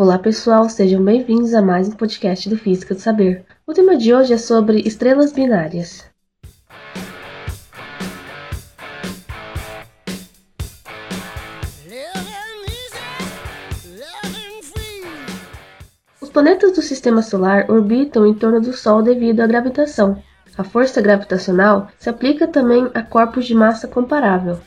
Olá pessoal, sejam bem-vindos a mais um podcast do Física do Saber. O tema de hoje é sobre estrelas binárias. Os planetas do Sistema Solar orbitam em torno do Sol devido à gravitação. A força gravitacional se aplica também a corpos de massa comparável.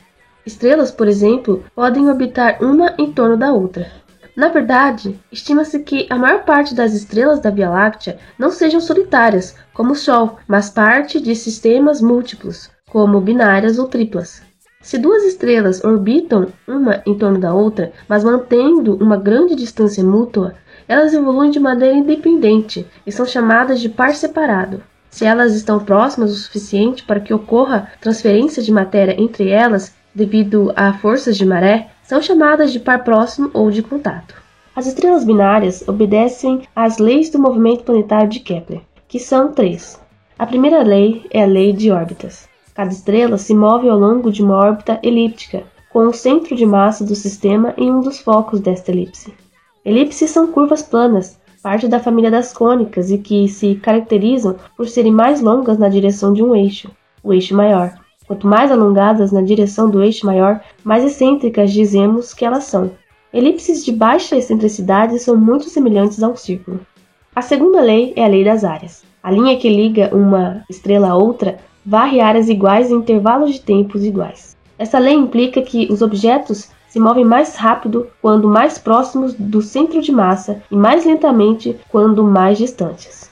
Estrelas, por exemplo, podem orbitar uma em torno da outra. Na verdade, estima-se que a maior parte das estrelas da Via Láctea não sejam solitárias, como o Sol, mas parte de sistemas múltiplos, como binárias ou triplas. Se duas estrelas orbitam uma em torno da outra, mas mantendo uma grande distância mútua, elas evoluem de maneira independente e são chamadas de par separado. Se elas estão próximas o suficiente para que ocorra transferência de matéria entre elas devido a forças de maré, são chamadas de par próximo ou de contato. As estrelas binárias obedecem às leis do movimento planetário de Kepler, que são três. A primeira lei é a lei de órbitas. Cada estrela se move ao longo de uma órbita elíptica, com o centro de massa do sistema em um dos focos desta elipse. Elipses são curvas planas, parte da família das cônicas e que se caracterizam por serem mais longas na direção de um eixo, o eixo maior. Quanto mais alongadas na direção do eixo maior, mais excêntricas dizemos que elas são. Elipses de baixa excentricidade são muito semelhantes a um círculo. A segunda lei é a lei das áreas. A linha que liga uma estrela a outra varre áreas iguais em intervalos de tempos iguais. Essa lei implica que os objetos se movem mais rápido quando mais próximos do centro de massa e mais lentamente quando mais distantes.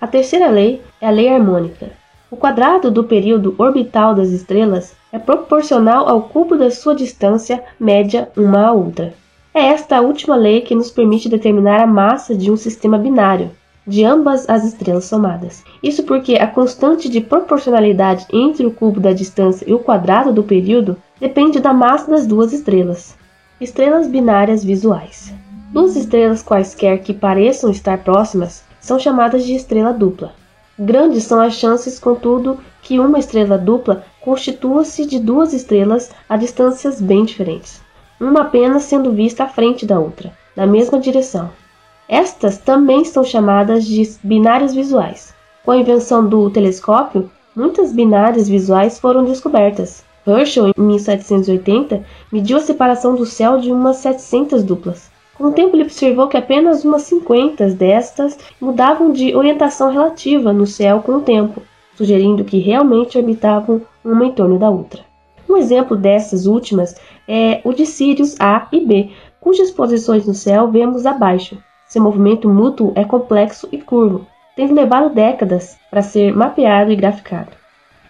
A terceira lei é a lei harmônica. O quadrado do período orbital das estrelas é proporcional ao cubo da sua distância média uma à outra. É esta a última lei que nos permite determinar a massa de um sistema binário, de ambas as estrelas somadas. Isso porque a constante de proporcionalidade entre o cubo da distância e o quadrado do período depende da massa das duas estrelas. Estrelas binárias visuais. Duas estrelas quaisquer que pareçam estar próximas são chamadas de estrela dupla. Grandes são as chances, contudo, que uma estrela dupla constitua-se de duas estrelas a distâncias bem diferentes, uma apenas sendo vista à frente da outra, na mesma direção. Estas também são chamadas de binárias visuais. Com a invenção do telescópio, muitas binárias visuais foram descobertas. Herschel, em 1780, mediu a separação do céu de umas 700 duplas. Com o tempo, ele observou que apenas umas 50 destas mudavam de orientação relativa no céu com o tempo, sugerindo que realmente orbitavam uma em torno da outra. Um exemplo dessas últimas é o de Sirius A e B, cujas posições no céu vemos abaixo. Seu movimento mútuo é complexo e curvo, tendo levado décadas para ser mapeado e graficado.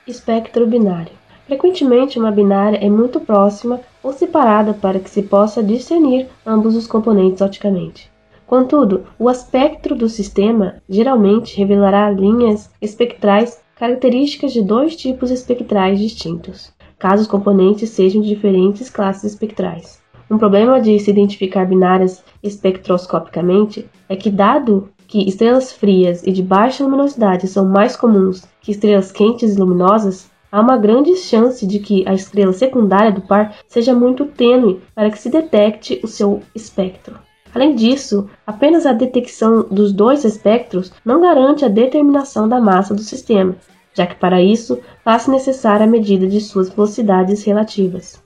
Espectro binário. Frequentemente, uma binária é muito próxima ou separada para que se possa discernir ambos os componentes oticamente. Contudo, o espectro do sistema geralmente revelará linhas espectrais características de dois tipos espectrais distintos, caso os componentes sejam de diferentes classes espectrais. Um problema de se identificar binárias espectroscopicamente é que, dado que estrelas frias e de baixa luminosidade são mais comuns que estrelas quentes e luminosas, há uma grande chance de que a estrela secundária do par seja muito tênue para que se detecte o seu espectro. Além disso, apenas a detecção dos dois espectros não garante a determinação da massa do sistema, já que para isso faz-se necessária a medida de suas velocidades relativas.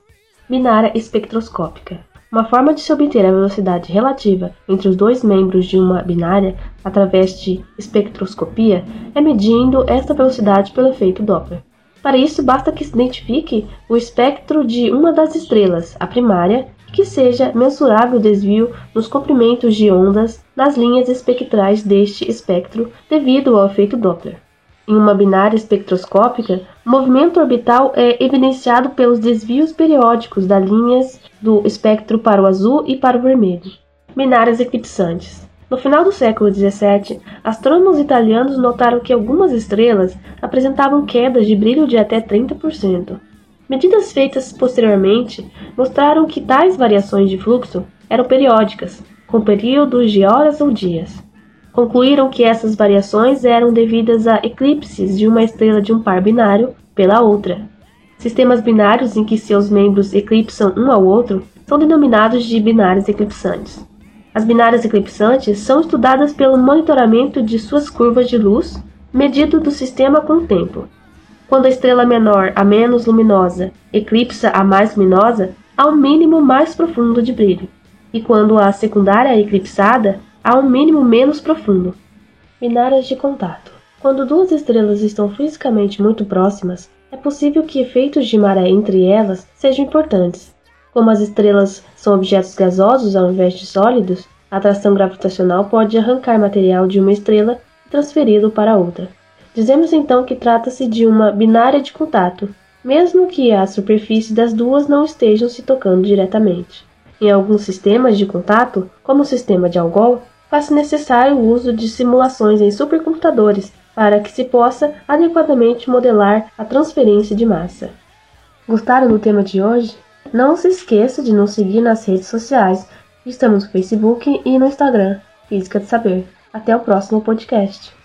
Binária espectroscópica uma forma de se obter a velocidade relativa entre os dois membros de uma binária através de espectroscopia é medindo esta velocidade pelo efeito Doppler. Para isso, basta que se identifique o espectro de uma das estrelas, a primária, e que seja mensurável o desvio nos comprimentos de ondas nas linhas espectrais deste espectro devido ao efeito Doppler. Em uma binária espectroscópica, o movimento orbital é evidenciado pelos desvios periódicos das linhas do espectro para o azul e para o vermelho. Binárias eclipsantes. No final do século XVII, astrônomos italianos notaram que algumas estrelas apresentavam quedas de brilho de até 30%. Medidas feitas posteriormente mostraram que tais variações de fluxo eram periódicas, com períodos de horas ou dias. Concluíram que essas variações eram devidas a eclipses de uma estrela de um par binário pela outra. Sistemas binários em que seus membros eclipsam um ao outro são denominados de binários eclipsantes. As binárias eclipsantes são estudadas pelo monitoramento de suas curvas de luz, medido do sistema com o tempo. Quando a estrela menor, a menos luminosa, eclipsa a mais luminosa, há um mínimo mais profundo de brilho, e quando a secundária é eclipsada, há um mínimo menos profundo. Binárias de contato. Quando duas estrelas estão fisicamente muito próximas, é possível que efeitos de maré entre elas sejam importantes. Como as estrelas são objetos gasosos ao invés de sólidos, a atração gravitacional pode arrancar material de uma estrela e transferi-lo para outra. Dizemos então que trata-se de uma binária de contato, mesmo que a superfície das duas não estejam se tocando diretamente. Em alguns sistemas de contato, como o sistema de Algol, faz-se necessário o uso de simulações em supercomputadores para que se possa adequadamente modelar a transferência de massa. Gostaram do tema de hoje? Não se esqueça de nos seguir nas redes sociais. Estamos no Facebook e no Instagram, Física de Saber. Até o próximo podcast.